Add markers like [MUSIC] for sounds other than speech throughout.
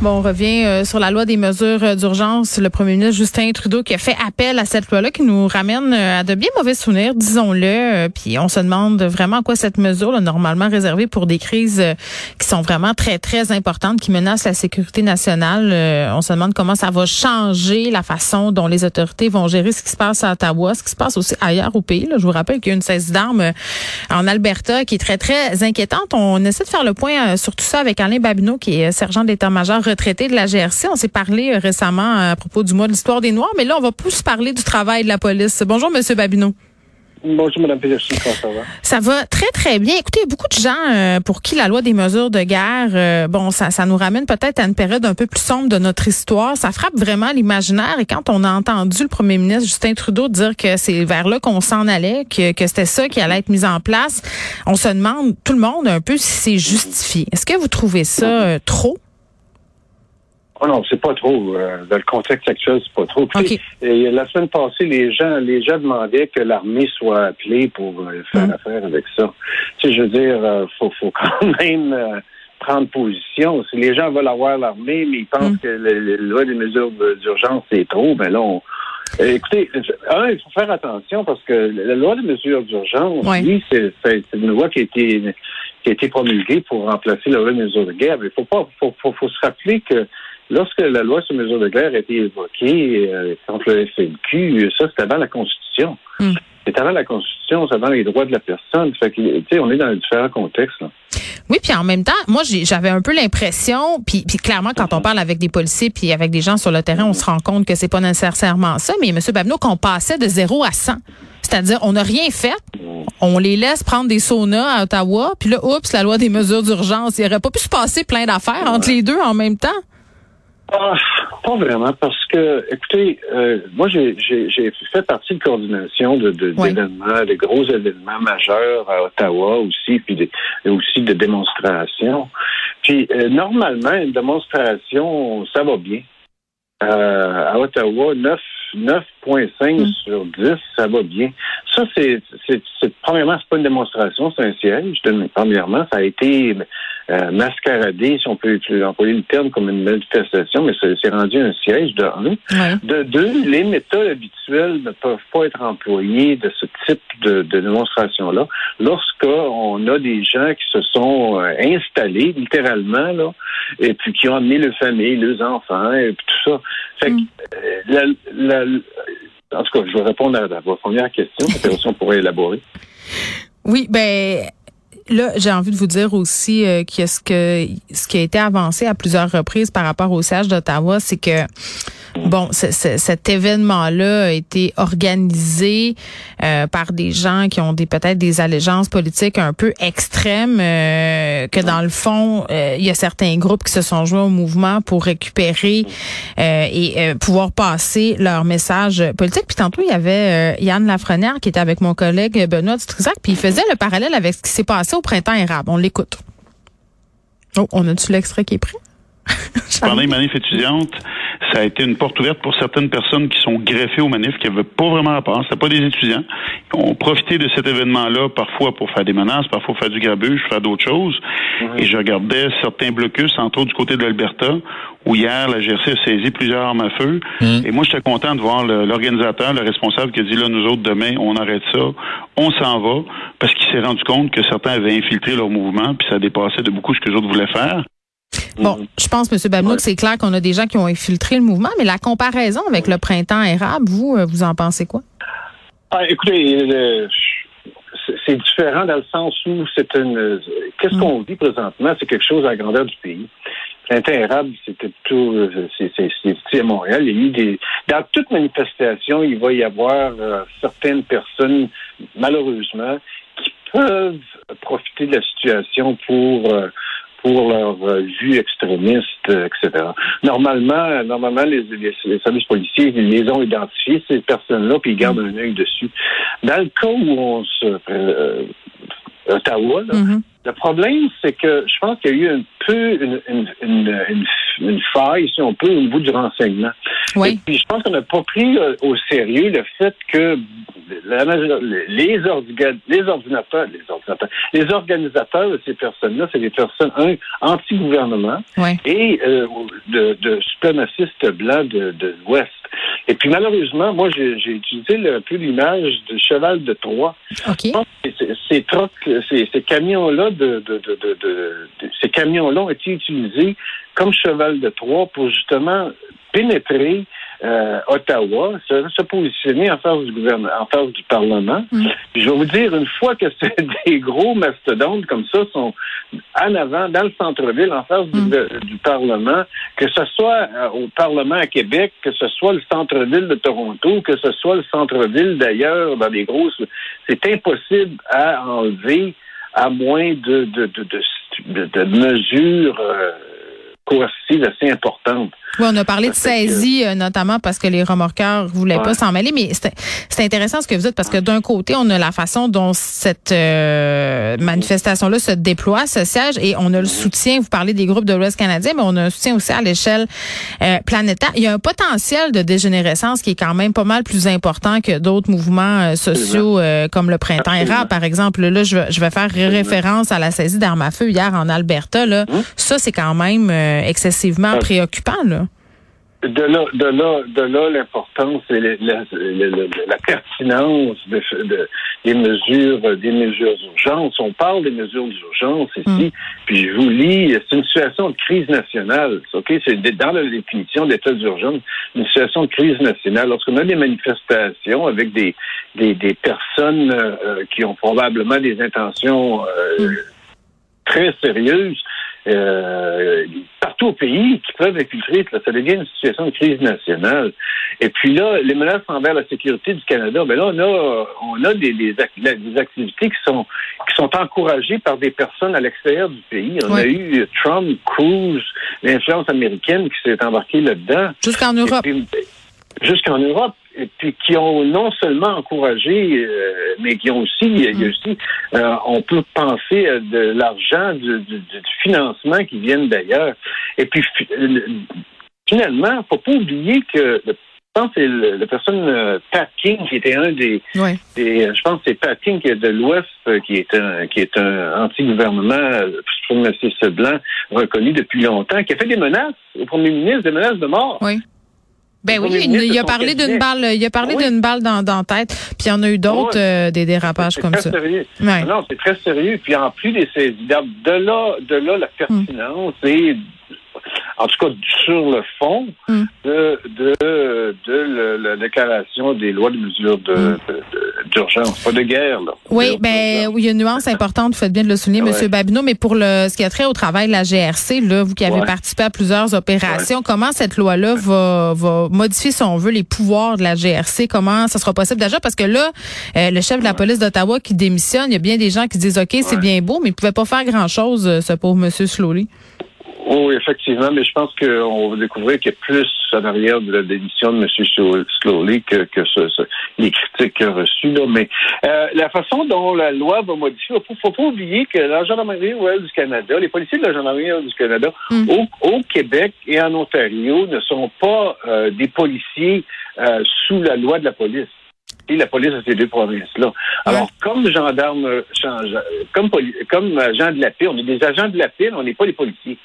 Bon, on revient euh, sur la loi des mesures euh, d'urgence. Le premier ministre Justin Trudeau qui a fait appel à cette loi-là qui nous ramène euh, à de bien mauvais souvenirs, disons-le. puis on se demande vraiment à quoi cette mesure, là, normalement réservée pour des crises qui sont vraiment très, très importantes, qui menacent la sécurité nationale. on se demande comment ça va changer la façon dont les autorités vont gérer ce qui se passe à Ottawa, ce qui se passe aussi ailleurs au pays. Là. Je vous rappelle qu'il y a une cesse d'armes en Alberta qui est très, très inquiétante. On essaie de faire le point sur tout ça avec Alain Babineau, qui est sergent d'état-major retraité de la GRC. On s'est parlé euh, récemment euh, à propos du mois de l'histoire des Noirs, mais là, on va plus parler du travail de la police. Bonjour, Monsieur Babineau. Bonjour, Mme Peterson, comment ça va? Ça va très, très bien. Écoutez, beaucoup de gens euh, pour qui la loi des mesures de guerre, bon, ça, ça nous ramène peut-être à une période un peu plus sombre de notre histoire. Ça frappe vraiment l'imaginaire. Et quand on a entendu le premier ministre Justin Trudeau dire que c'est vers là qu'on s'en allait, que, que c'était ça qui allait être mis en place, on se demande, tout le monde, un peu si c'est justifié. Est-ce que vous trouvez ça trop? Oh non, c'est pas trop. Euh, dans le contexte actuel, c'est pas trop. la semaine passée, les gens, les gens demandaient que l'armée soit appelée pour euh, faire mm. affaire avec ça. Tu sais, je veux dire, euh, faut, faut [LAUGHS] quand même prendre position. Si les gens veulent avoir l'armée, mais ils pensent mm. que la loi des mesures d'urgence c'est trop, ben là, on, Écoutez, un, il faut faire attention parce que la loi des mesures d'urgence, oui, c'est une loi qui a été qui a été promulguée pour remplacer la loi des mesures de guerre. Mais il faut pas, faut, faut, faut se rappeler que Lorsque la loi sur mesure de guerre a été évoquée euh, contre le FNQ, ça, c'était avant la Constitution. Hmm. C'est avant la Constitution, c'est avant les droits de la personne. Fait que, tu sais, on est dans différents contextes. Là. Oui, puis en même temps, moi, j'avais un peu l'impression, puis, puis clairement, quand on parle avec des policiers puis avec des gens sur le terrain, on se rend compte que c'est pas nécessairement ça. Mais M. Babineau, qu'on passait de 0 à 100. C'est-à-dire, on n'a rien fait. On les laisse prendre des saunas à Ottawa. Puis là, oups, la loi des mesures d'urgence. Il aurait pas pu se passer plein d'affaires entre les deux en même temps. Ah, pas vraiment, parce que, écoutez, euh, moi, j'ai fait partie de coordination de d'événements, de, gros événements majeurs à Ottawa aussi, puis aussi de démonstrations. Puis, euh, normalement, une démonstration, ça va bien. Euh, à Ottawa, 9 9.5 mm. sur 10, ça va bien. Ça, c'est, c'est, c'est premièrement, c'est pas une démonstration, c'est un siège. Premièrement, ça a été euh, mascaradé, si on peut employer le terme comme une manifestation, mais c'est, rendu un siège de un. De deux, les méthodes habituelles ne peuvent pas être employées de ce type de, de démonstration-là. Lorsqu'on a des gens qui se sont euh, installés, littéralement, là, et puis qui ont amené leur famille, leurs enfants, et puis tout ça. Fait que, mm. euh, la en tout cas, je vais répondre à, votre première question. Après, on pourrait élaborer. Oui, ben là, j'ai envie de vous dire aussi euh, que ce que ce qui a été avancé à plusieurs reprises par rapport au siège d'Ottawa, c'est que Bon, cet événement-là a été organisé euh, par des gens qui ont des peut-être des allégeances politiques un peu extrêmes, euh, que dans le fond, euh, il y a certains groupes qui se sont joints au mouvement pour récupérer et pouvoir passer leur message politique. Puis tantôt, il y avait Yann Lafrenière qui était avec mon collègue Benoît Dutrisac, puis il faisait le parallèle avec ce qui s'est passé au printemps érable. On l'écoute. Oh, on a-tu l'extrait qui est prêt? Pendant les manifs étudiantes, ça a été une porte ouverte pour certaines personnes qui sont greffées aux manifs, qui n'avaient pas vraiment la part. C'était pas des étudiants. Ils ont profité de cet événement-là, parfois pour faire des menaces, parfois pour faire du grabuge, faire d'autres choses. Et je regardais certains blocus, entre autres du côté de l'Alberta, où hier, la GRC a saisi plusieurs armes à feu. Mmh. Et moi, j'étais content de voir l'organisateur, le, responsable qui a dit, là, nous autres, demain, on arrête ça, on s'en va, parce qu'il s'est rendu compte que certains avaient infiltré leur mouvement, puis ça dépassait de beaucoup ce que les autres voulaient faire. Bon, mhm. je pense, M. Babnou, que c'est clair qu'on a des gens qui ont infiltré le mouvement, mais la comparaison avec le printemps érable, vous, euh, vous en pensez quoi? Ah, écoutez, c'est différent dans le sens où c'est une. Qu'est-ce mhm. qu'on vit présentement? C'est quelque chose à la grandeur du pays. printemps érable, c'était plutôt c'est à Montréal. Il y a eu des dans toute manifestation, il va y avoir certaines personnes, malheureusement, qui peuvent profiter de la situation pour pour leur euh, vue extrémiste, euh, etc. Normalement, normalement, les, services policiers ils les ont identifiés ces personnes-là, puis ils gardent un œil dessus. Dans le cas où on se euh, Ottawa, là, mm-hmm. Le problème, c'est que je pense qu'il y a eu un peu une, une, une, une, faille, si on peut, au niveau du renseignement. Oui. Et puis, je pense qu'on n'a pas pris euh, au sérieux le fait que la, les, ordinateurs, les ordinateurs, les organisateurs de ces personnes-là, c'est des personnes, un, anti-gouvernement et euh, de, de suprémacistes blancs de, de l'Ouest. Et puis malheureusement, moi j'ai utilisé un peu l'image du cheval de Troie. Okay. Ces, ces, ces camions-là de, de, de, de, ces camions-là ont été utilisés comme cheval de Troie pour justement pénétrer euh, Ottawa, se, se, positionner en face du gouvernement, en face du Parlement. Mm. Je vais vous dire, une fois que [LAUGHS] des gros mastodontes comme ça sont en avant, dans le centre-ville, en face du, mm. Parlement, que ce soit euh, au Parlement à Québec, que ce soit le centre-ville de Toronto, que ce soit le centre-ville d'ailleurs, dans des grosses... C'est impossible à enlever à moins de, de, de, de, mesures euh, assez importantes. Oui, on a parlé de saisie, euh, notamment parce que les remorqueurs voulaient pas s'en mêler, mais c'est intéressant ce que vous dites parce que d'un côté, on a la façon dont cette euh, manifestation-là se déploie, ce siège, et on a le soutien, vous parlez des groupes de l'Ouest canadien, mais on a un soutien aussi à l'échelle euh, planétaire. Il y a un potentiel de dégénérescence qui est quand même pas mal plus important que d'autres mouvements sociaux comme le printemps érable, par exemple. Là, je, je vais faire référence à la saisie d'armes à feu hier en Alberta. Là. Hum. Ça, c'est quand même excessivement préoccupant. Là de là, de là, de là l'importance et la, la, la, pertinence de, de, des mesures, des mesures d'urgence. On parle des mesures d'urgence ici, mm. puis je vous lis, c'est une situation de crise nationale. Ok, c'est dans la définition d'état d'urgence, une situation de crise nationale. Lorsqu'on a des manifestations avec des des, des personnes euh, qui ont probablement des intentions euh, mm. très sérieuses euh, partout au pays qui peuvent infiltrer. ça devient une situation de crise nationale. Et puis là, les menaces envers la sécurité du Canada, ben là, on a, on a des, des, activités qui sont qui sont encouragées par des personnes à l'extérieur du pays. On a eu Trump, Cruz, l'influence américaine qui s'est embarquée là-dedans. Jusqu'en Europe. Jusqu'en Europe et puis qui ont non seulement encouragé, euh, mais qui ont aussi, il y a mm. aussi, euh, on peut penser à de l'argent, du, du, financement qui viennent d'ailleurs. Et puis finalement, faut pas oublier que je pense que c'est la personne Pat King qui était un des, je pense que c'est Pat King de l'Ouest qui est un qui est un anti-gouvernement suprémaciste blanc reconnu depuis longtemps, qui a fait des menaces au premier ministre, des menaces de mort. Oui. Ben oui, il, a parlé d'une balle, il a parlé d'une balle dans, dans la tête, puis il y en a eu d'autres euh, des dérapages comme ça. Sérieux. Non, c'est très sérieux. Puis en plus des saisies de là, de là la pertinence et en tout cas sur le fond hmm. de, de, de, la déclaration des lois de mesures hmm. d'urgence, pas de guerre. Là. Oui, ben oui, il y a une nuance importante, vous faites bien de le souligner, M. Babineau, mais pour le ce qui a trait au travail de la GRC, là, vous qui avez participé à plusieurs opérations, comment cette loi-là va, va modifier, si on veut, les pouvoirs de la GRC? Comment ça sera possible? D'agir? Parce que là, euh, le chef de la police d'Ottawa qui démissionne, il y a bien des gens qui disent OK, c'est bien beau, mais il ne pouvait pas faire grand-chose, euh, ce pauvre M. Slowly. Oui, effectivement, mais je pense qu'on va découvrir qu'il y a plus en arrière de la démission de M. Slowly que, que ce, les critiques reçues. Là. Mais euh, la façon dont la loi va modifier, il ne faut pas oublier que la Gendarmerie royale du Canada, les policiers de la Gendarmerie royale du Canada, mm. au, Québec et en Ontario, ne sont pas euh, des policiers euh, sous la loi de la police et la police de ces deux provinces-là. Alors, comme gendarme, comme, comme agent de la paix, on est des agents de la paix, on n'est pas des policiers.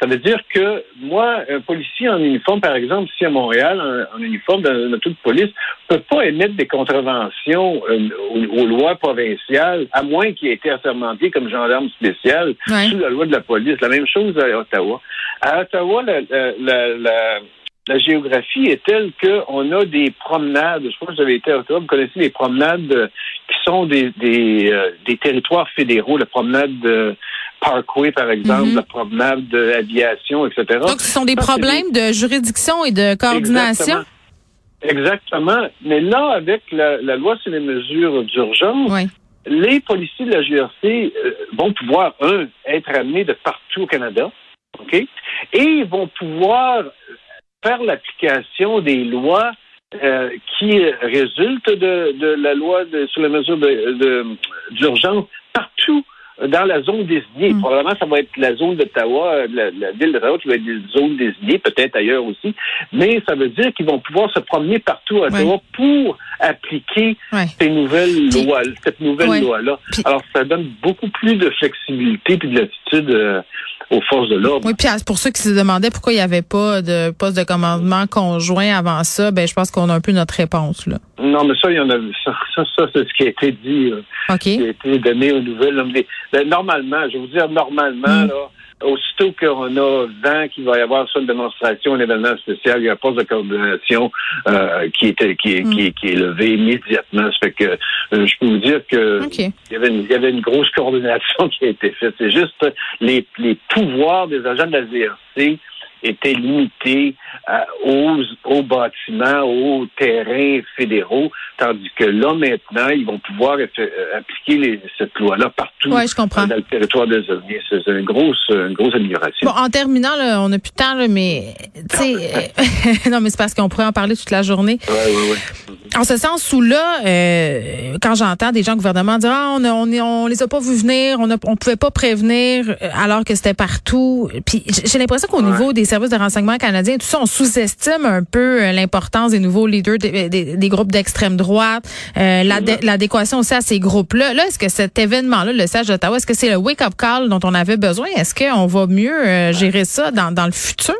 Ça veut dire que moi, un policier en uniforme, par exemple, ici à Montréal, en, uniforme dans toute police, ne peut pas émettre des contraventions euh, aux, lois provinciales, à moins qu'il ait été assermenté comme gendarme spécial sous la loi de la police. La même chose à Ottawa. À Ottawa, la, la, la, géographie est telle qu'on a des promenades. Je crois que vous avez été à Ottawa, vous connaissez les promenades qui sont des, des, euh, des territoires fédéraux, la promenade Parkway, par exemple, mm-hmm. la promenade de l'aviation, etc. Donc, ce sont des problèmes de juridiction et de coordination? Exactement. Mais là, avec la, loi sur les mesures d'urgence, les policiers de la GRC euh, vont pouvoir, un, être amenés de partout au Canada, OK? Et ils vont pouvoir faire l'application des lois euh, qui résultent de, la loi sur les mesures d'urgence partout dans la zone désignée. Mm. Probablement, ça va être la zone d'Ottawa, la, la, ville d'Ottawa qui va être des zones désignées, peut-être ailleurs aussi. Mais ça veut dire qu'ils vont pouvoir se promener partout à Ottawa pour appliquer ces nouvelles lois, cette nouvelle loi-là. Alors, ça donne beaucoup plus de flexibilité et de latitude euh, aux forces de l'ordre. Oui, puis pour ceux qui se demandaient pourquoi il n'y avait pas de poste de commandement conjoint avant ça, ben je pense qu'on a un peu notre réponse là. Non, mais ça, il y en a ça, ça, ça c'est ce qui a été dit, euh, qui a été donné aux nouvelles. Ben, normalement, je vais vous dire normalement, mm. là, aussitôt qu'on a vent qu'il va y avoir sur une démonstration, un événement spécial, il y a un poste de coordination euh, qui, était, qui, est, qui, qui, est levé immédiatement. Ça fait que euh, je peux vous dire que il, y avait une, il y avait une grosse [LAUGHS] coordination qui a été faite. C'est juste les, les pouvoirs des agents de la VRC étaient limités aux, aux, bâtiments, aux terrains fédéraux, tandis que là, maintenant, ils vont pouvoir euh, appliquer les, cette loi-là partout ouais, je comprends. dans le territoire des Avenus. C'est une grosse, une grosse amélioration. Bon, en terminant, là, on n'a plus de temps, là, mais sais, [LAUGHS] non, mais c'est parce qu'on pourrait en parler toute la journée. Ouais, ouais. En ce sens où là, euh, quand j'entends des gens au gouvernement dire ah, on, on, on, les a pas vu venir, on ne on pouvait pas prévenir euh, alors que c'était partout. Puis j'ai l'impression qu'au niveau des services de renseignement canadiens, tout ça, on sous-estime un peu euh, l'importance des nouveaux leaders des, des, groupes d'extrême droite, euh, l'adéquation aussi à ces groupes-là. Là, est-ce que cet événement-là, le siège d'Ottawa, est-ce que c'est le wake-up call dont on avait besoin? Est-ce qu'on va mieux gérer ça dans, dans le futur?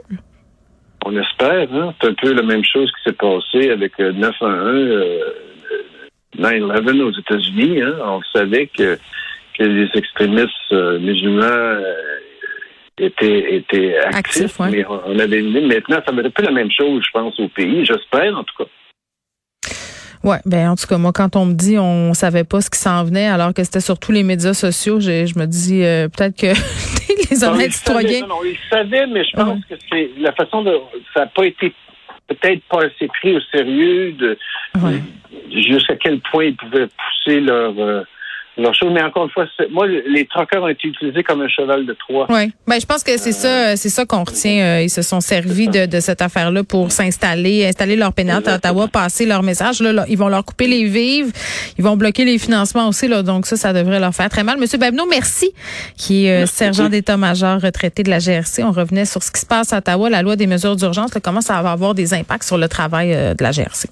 On espère. Hein? C'est un peu la même chose qui s'est passé avec 911, 9-11 aux États-Unis. Hein? On savait que, que les extrémistes euh, étaient, étaient actifs, mais on avait maintenant, ça être un peu la même chose, je pense, au pays. J'espère, en tout cas. Ouais, ben en tout cas moi quand on me dit on savait pas ce qui s'en venait alors que c'était sur tous les médias sociaux, je, je me dis euh, peut-être que [LAUGHS] les honnêtes citoyens. non, ils savaient, mais je pense que c'est la façon de ça n'a pas été peut-être pas assez pris au sérieux de jusqu'à quel point ils pouvaient pousser leur euh, mais encore une fois, moi, les troqueurs ont été utilisés comme un cheval de Troie. Oui, ben, je pense que c'est ça, c'est ça qu'on retient. Euh, ils se sont servis de, cette affaire-là pour s'installer, installer leur pénal à Ottawa, passer leur message. Là, ils vont leur couper les vives, ils vont bloquer les financements aussi. Là, donc ça, ça devrait leur faire très mal. Monsieur Babneau, merci, qui est euh, sergent d'état-major retraité de la GRC. On revenait sur ce qui se passe à Ottawa, la loi des mesures d'urgence, comment ça va avoir des impacts sur le travail euh, de la GRC.